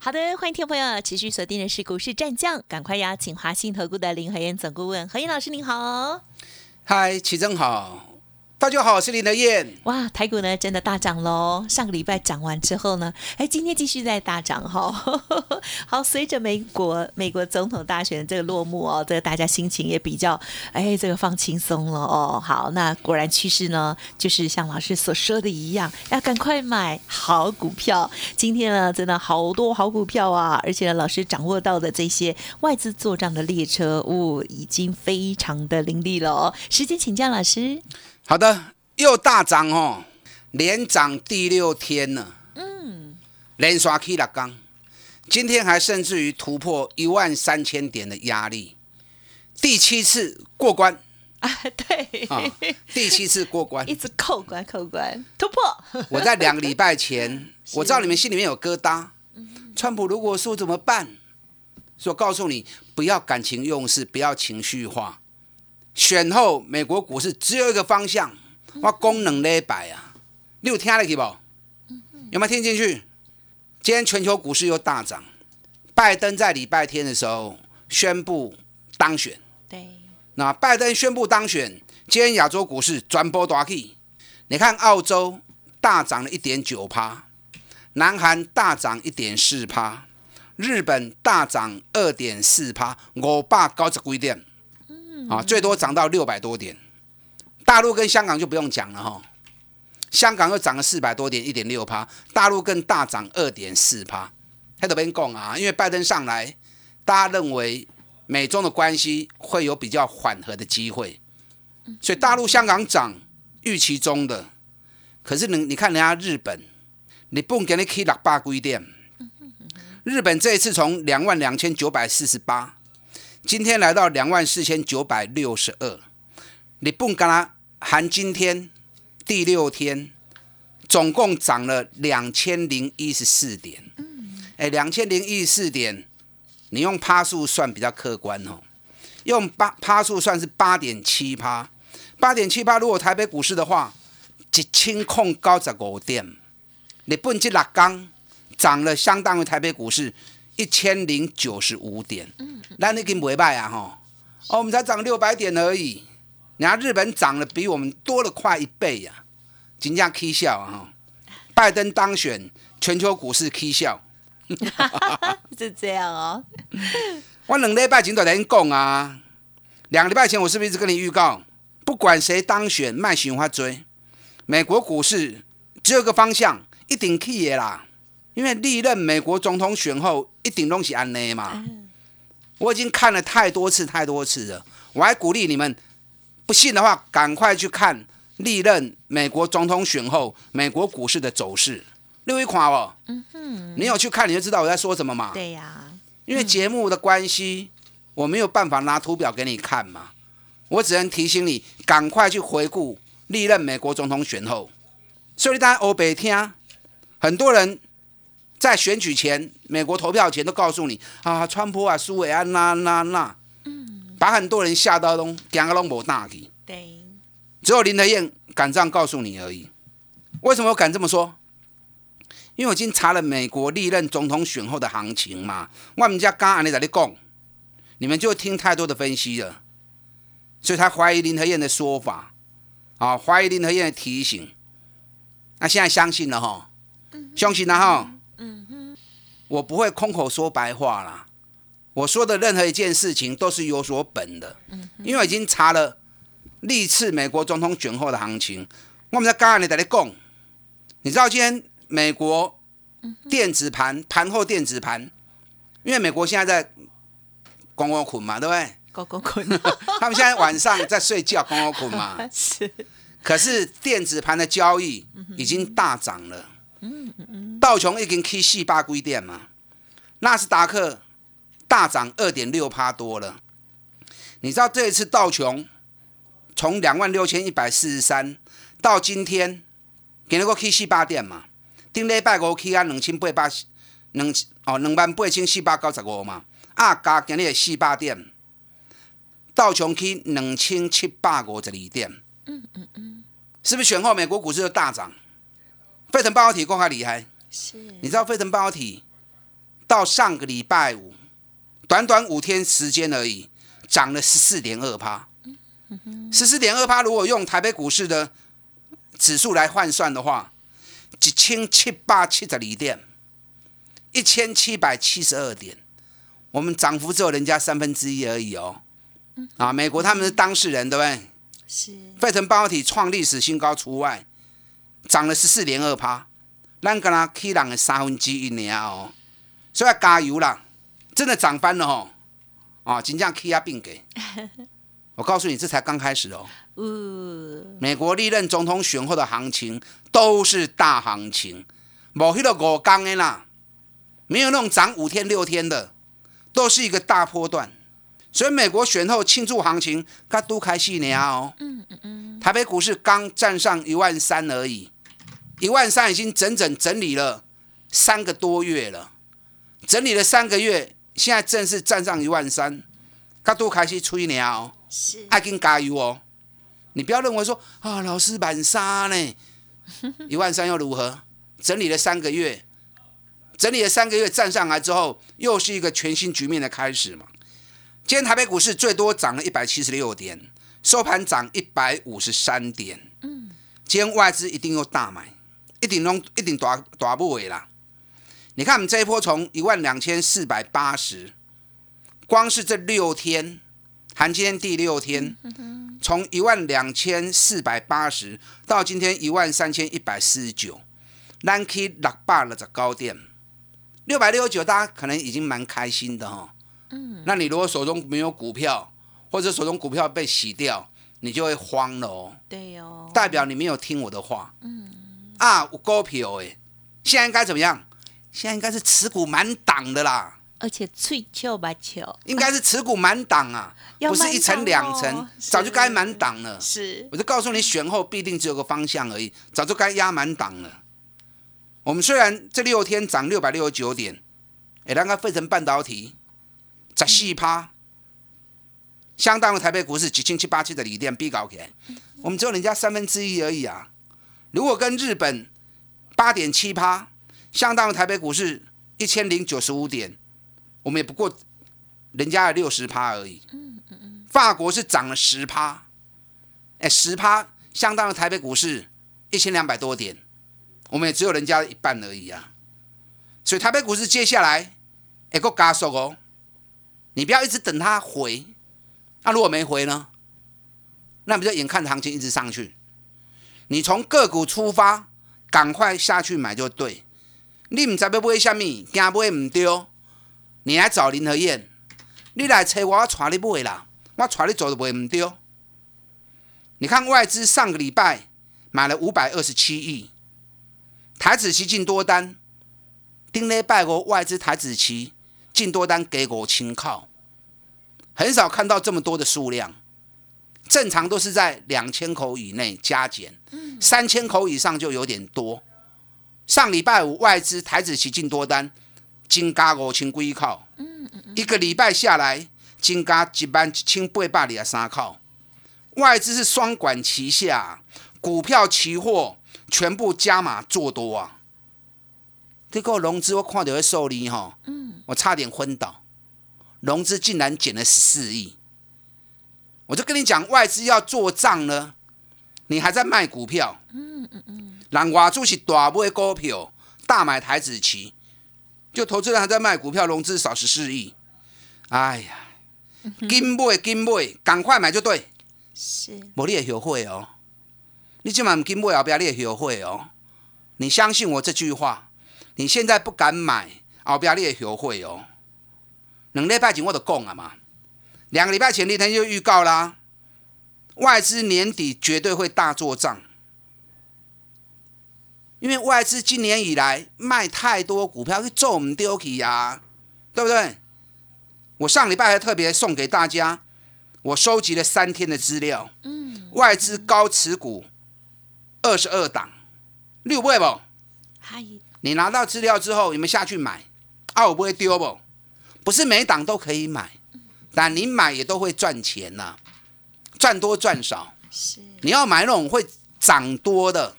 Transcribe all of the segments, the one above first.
好的，欢迎听众朋友持续锁定的是股市战将，赶快邀请华信投顾的林和燕总顾问何燕老师，您好。嗨，齐正好。大家好，我是林德燕。哇，台股呢真的大涨喽！上个礼拜涨完之后呢，哎，今天继续在大涨哈。好，随着美国美国总统大选的这个落幕哦，这个大家心情也比较哎，这个放轻松了哦。好，那果然趋势呢，就是像老师所说的一样，要赶快买好股票。今天呢，真的好多好股票啊！而且呢，老师掌握到的这些外资做账的列车，哦，已经非常的凌厉了哦。时间请教老师。好的，又大涨哦，连涨第六天了。嗯，连刷 K 了刚，今天还甚至于突破一万三千点的压力，第七次过关啊！对，啊，第七次过关，一直扣关扣关突破。我在两个礼拜前，我知道你们心里面有疙瘩。川普如果输怎么办？所以告诉你，不要感情用事，不要情绪化。选后，美国股市只有一个方向，我功能礼拜啊，你有听得去不？有没有听进去？今天全球股市又大涨，拜登在礼拜天的时候宣布当选。对，那拜登宣布当选，今天亚洲股市转波大起。你看，澳洲大涨了一点九趴，南韩大涨一点四趴，日本大涨二点四趴，五百九十几点。啊，最多涨到六百多点，大陆跟香港就不用讲了哈，香港又涨了四百多点，一点六趴，大陆更大涨二点四趴。还得边讲啊，因为拜登上来，大家认为美中的关系会有比较缓和的机会，所以大陆、香港涨预期中的。可是你你看人家日本，你不用给你开六百几点，日本这一次从两万两千九百四十八。今天来到两万四千九百六十二，你不跟他含今天第六天，总共涨了两千零一十四点。嗯，哎，两千零一十四点，你用趴数算比较客观哦。用八趴数算是八点七趴，八点七趴。如果台北股市的话，一千控高十五点，你不这六刚涨了，相当于台北股市。一千零九十五点，那你跟不败啊哈？哦，我们才涨六百点而已，人家日本涨了比我们多了快一倍呀，金价 K 笑啊！拜登当选，全球股市 K 笑，是这样哦。我两礼拜前都在讲啊，两个礼拜前我是不是一直跟你预告，不管谁当选，卖喜欢追美国股市，只有个方向，一定 K 的啦。因为历任美国总统选后一顶东西安内嘛，我已经看了太多次太多次了。我还鼓励你们，不信的话，赶快去看历任美国总统选后美国股市的走势。六一款哦，嗯哼，你有去看你就知道我在说什么嘛。对呀，因为节目的关系，我没有办法拿图表给你看嘛，我只能提醒你赶快去回顾历任美国总统选后。所以大家欧北听，很多人。在选举前，美国投票前都告诉你啊，川普啊，苏维安那那那，嗯，把很多人吓到都讲个拢无大气。对，只有林德燕敢这样告诉你而已。为什么我敢这么说？因为我已经查了美国历任总统选后的行情嘛。我们家刚安利在你讲，你们就听太多的分析了，所以他怀疑林德燕的说法，啊，怀疑林德燕的提醒。那现在相信了哈，相信了哈。我不会空口说白话啦，我说的任何一件事情都是有所本的，因为已经查了历次美国总统选后的行情。我们在刚刚你在那讲，你知道今天美国电子盘盘后电子盘，因为美国现在在光光捆嘛，对不对？光光捆，他们现在晚上在睡觉，光光捆嘛。是。可是电子盘的交易已经大涨了。嗯嗯道琼已经 K 四八规点嘛，纳斯达克大涨二点六趴多了。你知道这一次道琼从两万六千一百四十三到今天，今日个去四百点嘛，顶礼拜五去啊两千八百两哦两万八千四百九十五嘛，啊加今日的四百点，道琼去两千七百五十二点，嗯嗯嗯，是不是选后美国股市就大涨？费城半导体更加厉害，是，你知道费城半导体到上个礼拜五，短短五天时间而已，涨了十四点二趴。十四点二趴，如果用台北股市的指数来换算的话，一千七百七十二点，一千七百七十二点，我们涨幅只有人家三分之一而已哦。啊，美国他们是当事人，对不对？是，费城半导体创历史新高除外，涨了十四点二趴，咱跟他 K 人的三分之一年哦，所以要加油啦，真的涨翻了哦，啊，真正 K 啊并给。我告诉你，这才刚开始哦。呃，美国历任总统选后的行情都是大行情，冇迄个五天的啦，没有那种涨五天六天的，都是一个大波段。所以美国选后庆祝行情，它都开始呢哦。嗯嗯嗯。台北股市刚站上一万三而已，一万三已经整整整理了三个多月了，整理了三个月，现在正式站上一万三，它都开始吹鸟哦。是，爱跟加油哦！你不要认为说啊，老师满杀呢，一万三又如何？整理了三个月，整理了三个月站上来之后，又是一个全新局面的开始嘛。今天台北股市最多涨了一百七十六点，收盘涨一百五十三点。嗯，今天外资一定又大买，一定弄一定大大不尾啦。你看我们这一波从一万两千四百八十，光是这六天。含今天第六天，从一万两千四百八十到今天一万三千一百四十九，咱去六百了的高点，六百六十九，大家可能已经蛮开心的哈。嗯，那你如果手中没有股票，或者手中股票被洗掉，你就会慌了哦。对哦，代表你没有听我的话。嗯，啊，我股票哎，现在应该怎么样？现在应该是持股满档的啦。而且脆球吧球，应该是持股满档啊，不是一层两层，早就该满档了。是，我就告诉你，选后必定只有个方向而已，早就该压满档了。我们虽然这六天涨六百六十九点，哎，那个费城半导体十四趴，相当于台北股市几千七八七的锂电比高起来，我们只有人家三分之一而已啊。如果跟日本八点七趴，相当于台北股市一千零九十五点。我们也不过人家的六十趴而已。嗯嗯嗯。法国是涨了十趴，哎，十趴相当于台北股市一千两百多点，我们也只有人家的一半而已啊。所以台北股市接下来哎够加速哦，你不要一直等它回，那如果没回呢？那不就眼看行情一直上去？你从个股出发，赶快下去买就对。你唔知要买什么，惊买唔丢。你来找林和燕，你来找我，我带你买啦，我带你走都买唔丢。你看外资上个礼拜买了五百二十七亿，台子期进多单，丁礼拜五外资台子期进多单给我清靠，很少看到这么多的数量，正常都是在两千口以内加减，三千口以上就有点多。上礼拜五外资台子期进多单。增加五千几口，一个礼拜下来，增加一万一千八百二十三口。外资是双管齐下，股票、期货全部加码做多啊！这个融资我看到会受力哈，我差点昏倒。融资竟然减了十四亿，我就跟你讲，外资要做账呢，你还在卖股票？嗯嗯嗯，人外资是大买股票，大买台子期。就投资人还在卖股票，融资少十四亿。哎呀，金买金买，赶快买就对。是，无你也后悔哦。你今晚金买后边你也后悔哦。你相信我这句话，你现在不敢买，后边你也后悔哦。两礼拜前我都讲了嘛，两个礼拜前那天就预告啦，外资年底绝对会大做账。因为外资今年以来卖太多股票，去做我们丢弃呀，对不对？我上礼拜还特别送给大家，我收集了三天的资料。嗯，外资高持股二十二档，六倍不？嗨，你拿到资料之后，你们下去买？啊，我不会丢不？不是每档都可以买，但你买也都会赚钱呐、赚多赚少。是你要买那种会涨多的，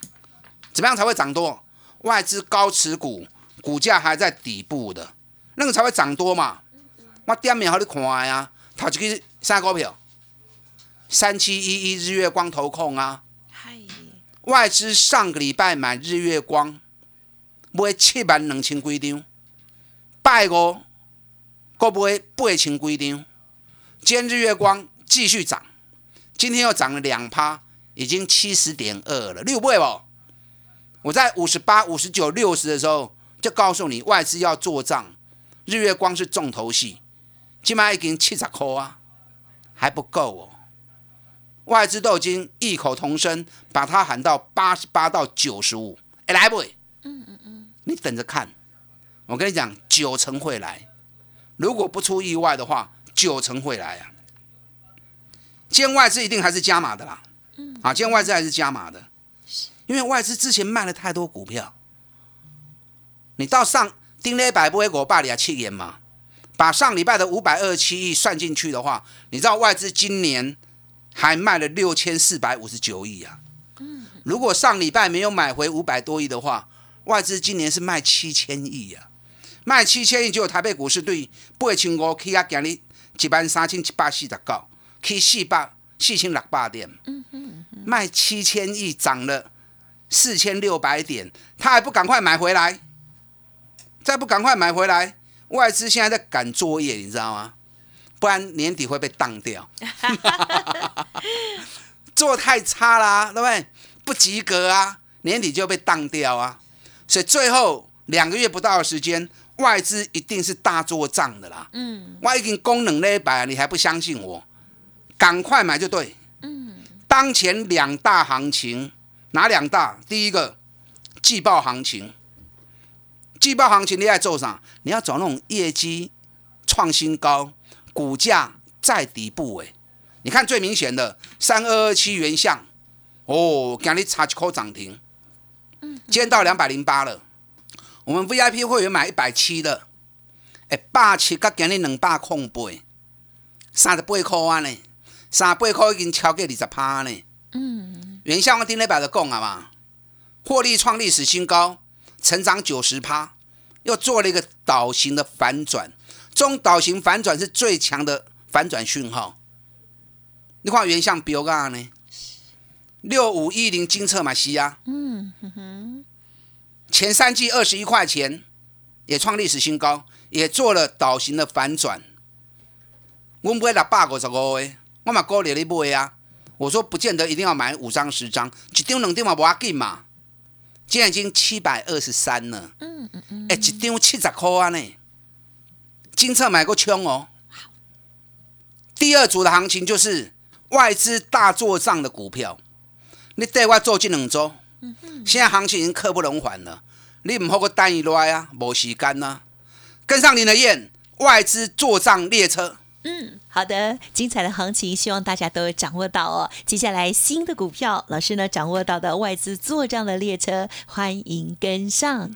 怎么样才会涨多？外资高持股，股价还在底部的，那个才会涨多嘛。我点名好你看呀，头一个啥股票？三七一一日月光投控啊，嗨，外资上个礼拜买日月光，买七万两千几张，拜五，够买八千几张。今天日月光继续涨，今天又涨了两趴，已经七十点二了，六倍哦？我在五十八、五十九、六十的时候就告诉你，外资要做账，日月光是重头戏，今麦已经七十块啊，还不够哦。外资都已经异口同声把它喊到八十八到九十五，哎，来不？嗯嗯嗯，你等着看，我跟你讲，九成会来，如果不出意外的话，九成会来啊。今天外资一定还是加码的啦，啊，今天外资还是加码的，因为外资之前卖了太多股票，你到上丁了一百不会我爸里啊七元嘛，把上礼拜的五百二十七亿算进去的话，你知道外资今年还卖了六千四百五十九亿啊。如果上礼拜没有买回五百多亿的话，外资今年是卖七千亿啊，卖七千亿，结果台北股市对八千五起啊，今日一万三千七百四十九，去四百四千六百点，卖七千亿涨了四千六百点，他还不赶快买回来？再不赶快买回来，外资现在在赶作业，你知道吗？不然年底会被当掉。做太差啦、对不对？不及格啊，年底就被当掉啊。所以最后两个月不到的时间，外资一定是大做账的啦。嗯，我已经功能那一百，你还不相信我？赶快买就对。嗯，当前两大行情，哪两大？第一个季报行情，季报行情你在做啥？你要找那种业绩创新高，股价在底部诶。你看最明显的三二二七原相，哦，今日差一口涨停，今天到两百零八了。我们 VIP 会员买一百七的，哎，百七甲今日两百空八，三十八块啊呢，三十八块已经超过二十趴呢。嗯，原相我顶礼拜就讲啊嘛，获利创历史新高，成长九十趴，又做了一个倒型的反转，这种倒型反转是最强的反转讯号。你看原相标价呢？六五一零金策马西啊，嗯哼哼，前三季二十一块钱，也创历史新高，也做了倒型的反转。我买六百五十五的，我嘛鼓励你买啊。我说不见得一定要买五张十张，一张两张嘛无要紧嘛。现在已经七百二十三了，嗯嗯嗯，哎，一张七十块啊呢。金策买个枪哦。第二组的行情就是外资大做账的股票，你带我做这两周，现在行情已经刻不容缓了，你唔好个单一来啊，冇时间呐、跟上您的宴，外资坐账列车。嗯好的，精彩的行情，希望大家都有掌握到哦。接下来新的股票，老师呢掌握到的外资做账的列车，欢迎跟上。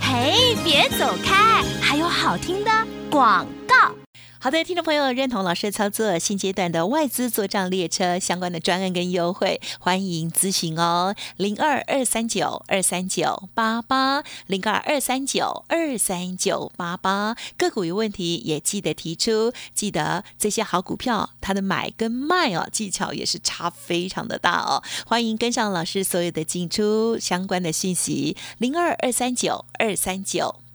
嘿，别走开，还有好听的广告。好的，听众朋友认同老师的操作，现阶段的外资做账列车相关的专案跟优惠，欢迎咨询哦，零二二三九二三九八八，零二二三九二三九八八，个股有问题也记得提出，记得这些好股票它的买跟卖哦，技巧也是差非常的大哦，欢迎跟上老师所有的进出相关的讯息，零二二三九二三九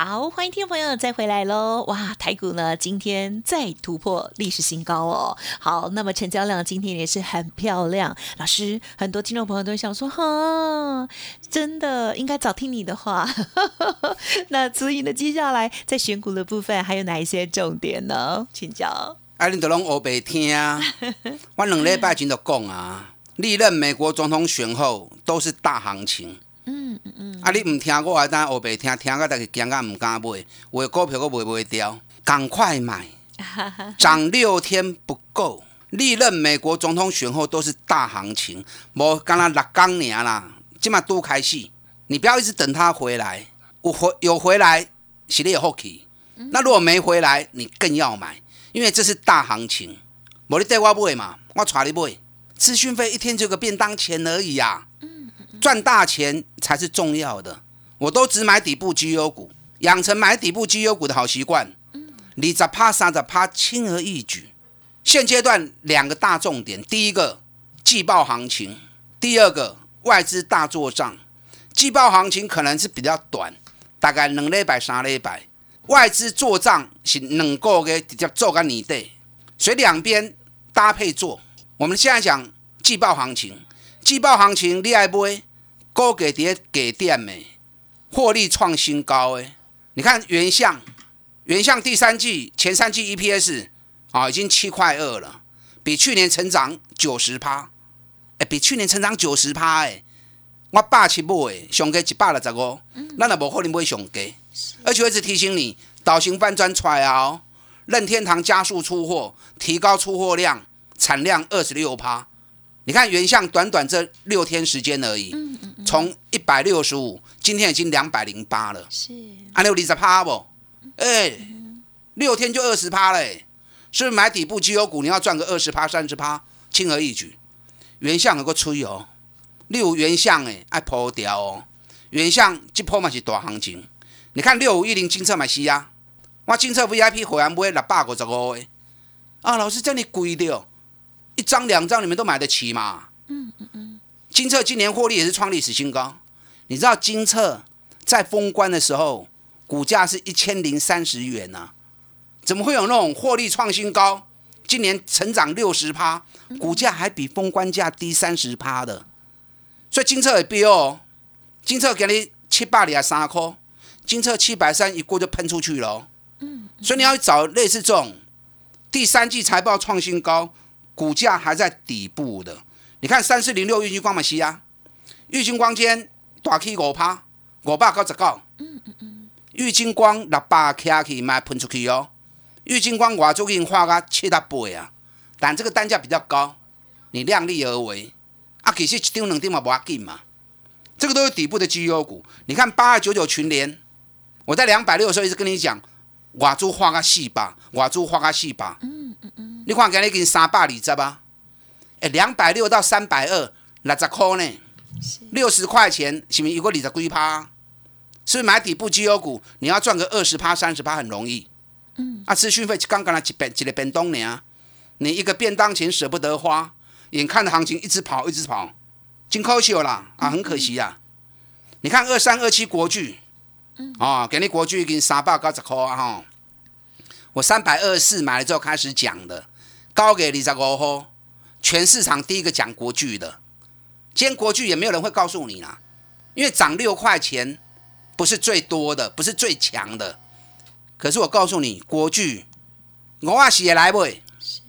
好，欢迎听众朋友再回来喽！哇，台股呢今天再突破历史新高哦。好，那么成交量今天也是很漂亮。老师，很多听众朋友都想说，哈，真的应该早听你的话。那所以呢，接下来在选股的部分还有哪一些重点呢？请教。啊，你都拢学白听啊！我两礼拜前就讲啊，历任美国总统选后都是大行情。嗯嗯嗯。啊，你唔听我，还当后白听，听个大家惊到唔敢买，我股票都卖不掉，赶快买！涨六天不够，历任美国总统选后都是大行情，无干那六工年啦，即嘛都开始，你不要一直等他回来，我回有回来，是你有福气。那如果没回来，你更要买。因为这是大行情，无你带我买嘛，我带你买。资讯费一天就个便当钱而已呀，赚大钱才是重要的。我都只买底部绩优股，养成买底部绩优股的好习惯。你咋怕啥子怕，轻而易举。现阶段两个大重点，第一个季报行情，第二个外资大做账。季报行情可能是比较短，大概两礼拜、三礼拜。外资做账是两个月直接做个年底，所以两边搭配做。我们现在讲季报行情，季报行情你爱买高给跌给电没，获利创新高诶。你看原相，原相第三季前三季 EPS 啊已经七块二了，比去年成长九十趴，哎，比去年成长九十趴诶。我霸气买诶，上价一百六十五，咱也无可能买上价。而且我一直提醒你，导型翻转出来哦，任天堂加速出货，提高出货量，产量二十六趴。你看原相短短这六天时间而已，从一百六十五，今天已经两百零八了。是，还有二十趴不？哎，六天就二十趴嘞，是不是买底部绩优股，你要赚个二十趴、三十趴，轻而易举。原相有个吹哦，六原相诶，爱破掉哦。原相这波嘛是大行情。你看六五一零金策买西呀，我金策 VIP 会员买六百五十五诶，啊，老师这里贵的，一张两张你们都买得起嘛？嗯嗯嗯。金策今年获利也是创历史新高，你知道金策在封关的时候股价是一千零三十元呢，怎么会有那种获利创新高？今年成长六十趴，股价还比封关价低三十趴的，所以金策也飙哦，金策给你七百里啊三块。金策七百三一过就喷出去了，嗯，所以你要找类似这种第三季财报创新高，股价还在底部的。你看三四零六玉金光嘛西啊，玉金光间大 K 五趴，五百九十九，嗯嗯嗯，玉金光六百 K 起卖喷出去哦，玉金光我就已经花个七大倍啊，但这个单价比较高，你量力而为啊，其实一张两张嘛不要紧嘛，这个都是底部的绩优股，你看八二九九群联。我在两百六的时候一直跟你讲，瓦珠花个细吧，瓦珠花个细吧。嗯嗯嗯。你看，给你给你三百二十吧？哎，两百六到三百二，六十块呢？六十块钱，是不是有个二十几趴？是不是买底部绩优股？你要赚个二十趴、三十趴很容易。嗯。啊，资讯费刚刚来几便几个便当呢？你一个便当钱舍不得花，眼看着行情一直跑，一直跑，真可惜啦！啊，很可惜呀。你看二三二七国巨。哦，给你国巨已经三百九十块啊！哈，我三百二十四买了之后开始讲的，高给二十五号，全市场第一个讲国剧的。今天国剧也没有人会告诉你啦，因为涨六块钱不是最多的，不是最强的。可是我告诉你，国剧我阿喜也来不？是。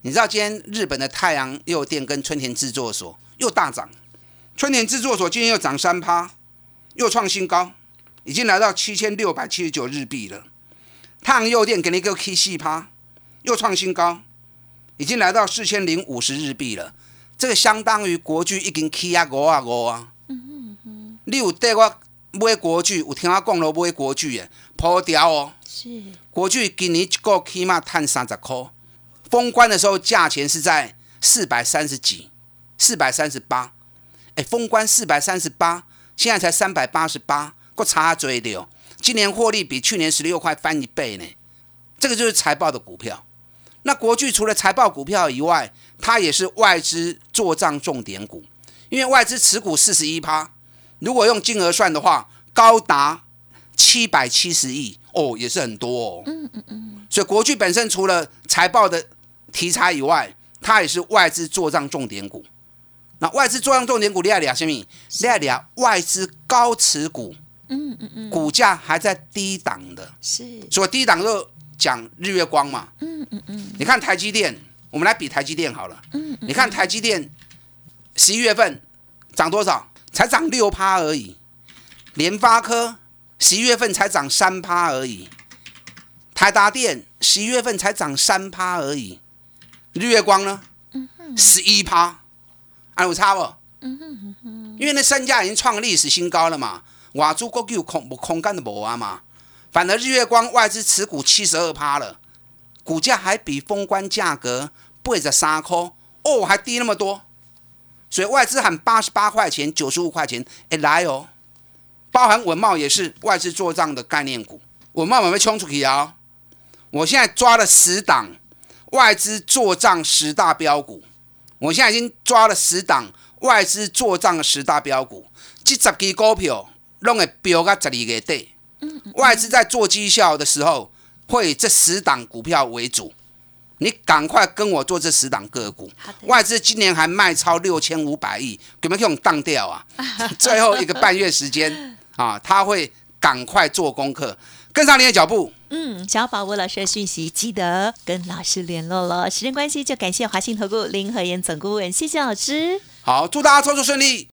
你知道今天日本的太阳诱电跟春田制作所又大涨，春田制作所今天又涨三趴，又创新高。已经来到七千六百七十九日币了，太阳诱电给你一个 K 四趴，又创新高，已经来到四千零五十日币了。这个相当于国巨已经 K 啊五啊五啊。嗯嗯嗯。你有带我买国巨，有听我讲了买国巨的，破掉哦。是。国巨今年一个起码赚三十块，封关的时候价钱是在四百三十几，四百三十八。哎，封关四百三十八，现在才三百八十八。个差追的哦，今年获利比去年十六块翻一倍呢，这个就是财报的股票。那国巨除了财报股票以外，它也是外资做账重点股，因为外资持股四十一趴，如果用金额算的话，高达七百七十亿哦，也是很多哦。嗯嗯嗯。所以国巨本身除了财报的题材以外，它也是外资做账重点股。那外资做账重点股，你要聊什么？你要聊外资高持股。嗯嗯嗯。股价还在低档的。是。所以低档就讲日月光嘛。嗯嗯嗯。你看台积电，我们来比台积电好了。嗯。你看台积电十一月份涨多少？才涨六趴而已。联发科十一月份才涨三趴而已。台达电十一月份才涨三趴而已。日月光呢？十一趴，有差不？因为那身价已经创历史新高了嘛。外资国有空空干的无啊嘛。反而日月光外资持股七十二趴了，股价还比封关价格背十三扣哦，还低那么多。所以外资喊八十八块钱、九十五块钱，哎来哦，包含文茂也是外资做账的概念股。文茂有没有冲出去啊？我现在抓了十档外资做账十大标股，我现在已经抓了十档外资做账十大标股，这十支股票拢会标到十二月底。外资在做绩效的时候，会以这十档股票为主。你赶快跟我做这十档个股。外资今年还卖超六千五百亿，有没有用当掉啊？最后一个半月时间啊，他会赶快做功课，跟上你的脚步。嗯，想要把握老师的讯息，记得跟老师联络了。时间关系，就感谢华信投顾林和燕总顾问，谢谢老师。好，祝大家操作顺利。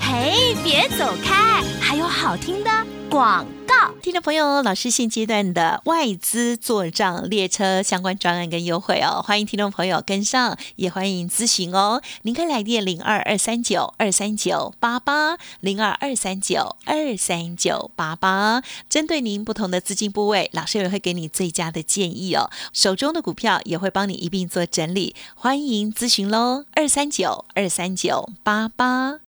嘿，别走开，还有好听的广。听众朋友，老师现阶段的外资做账列车相关专案跟优惠哦，欢迎听众朋友跟上，也欢迎咨询哦。您可以来电零二二三九二三九八八零二二三九二三九八八，针对您不同的资金部位，老师也会给你最佳的建议哦。手中的股票也会帮你一并做整理，欢迎咨询喽，二三九二三九八八。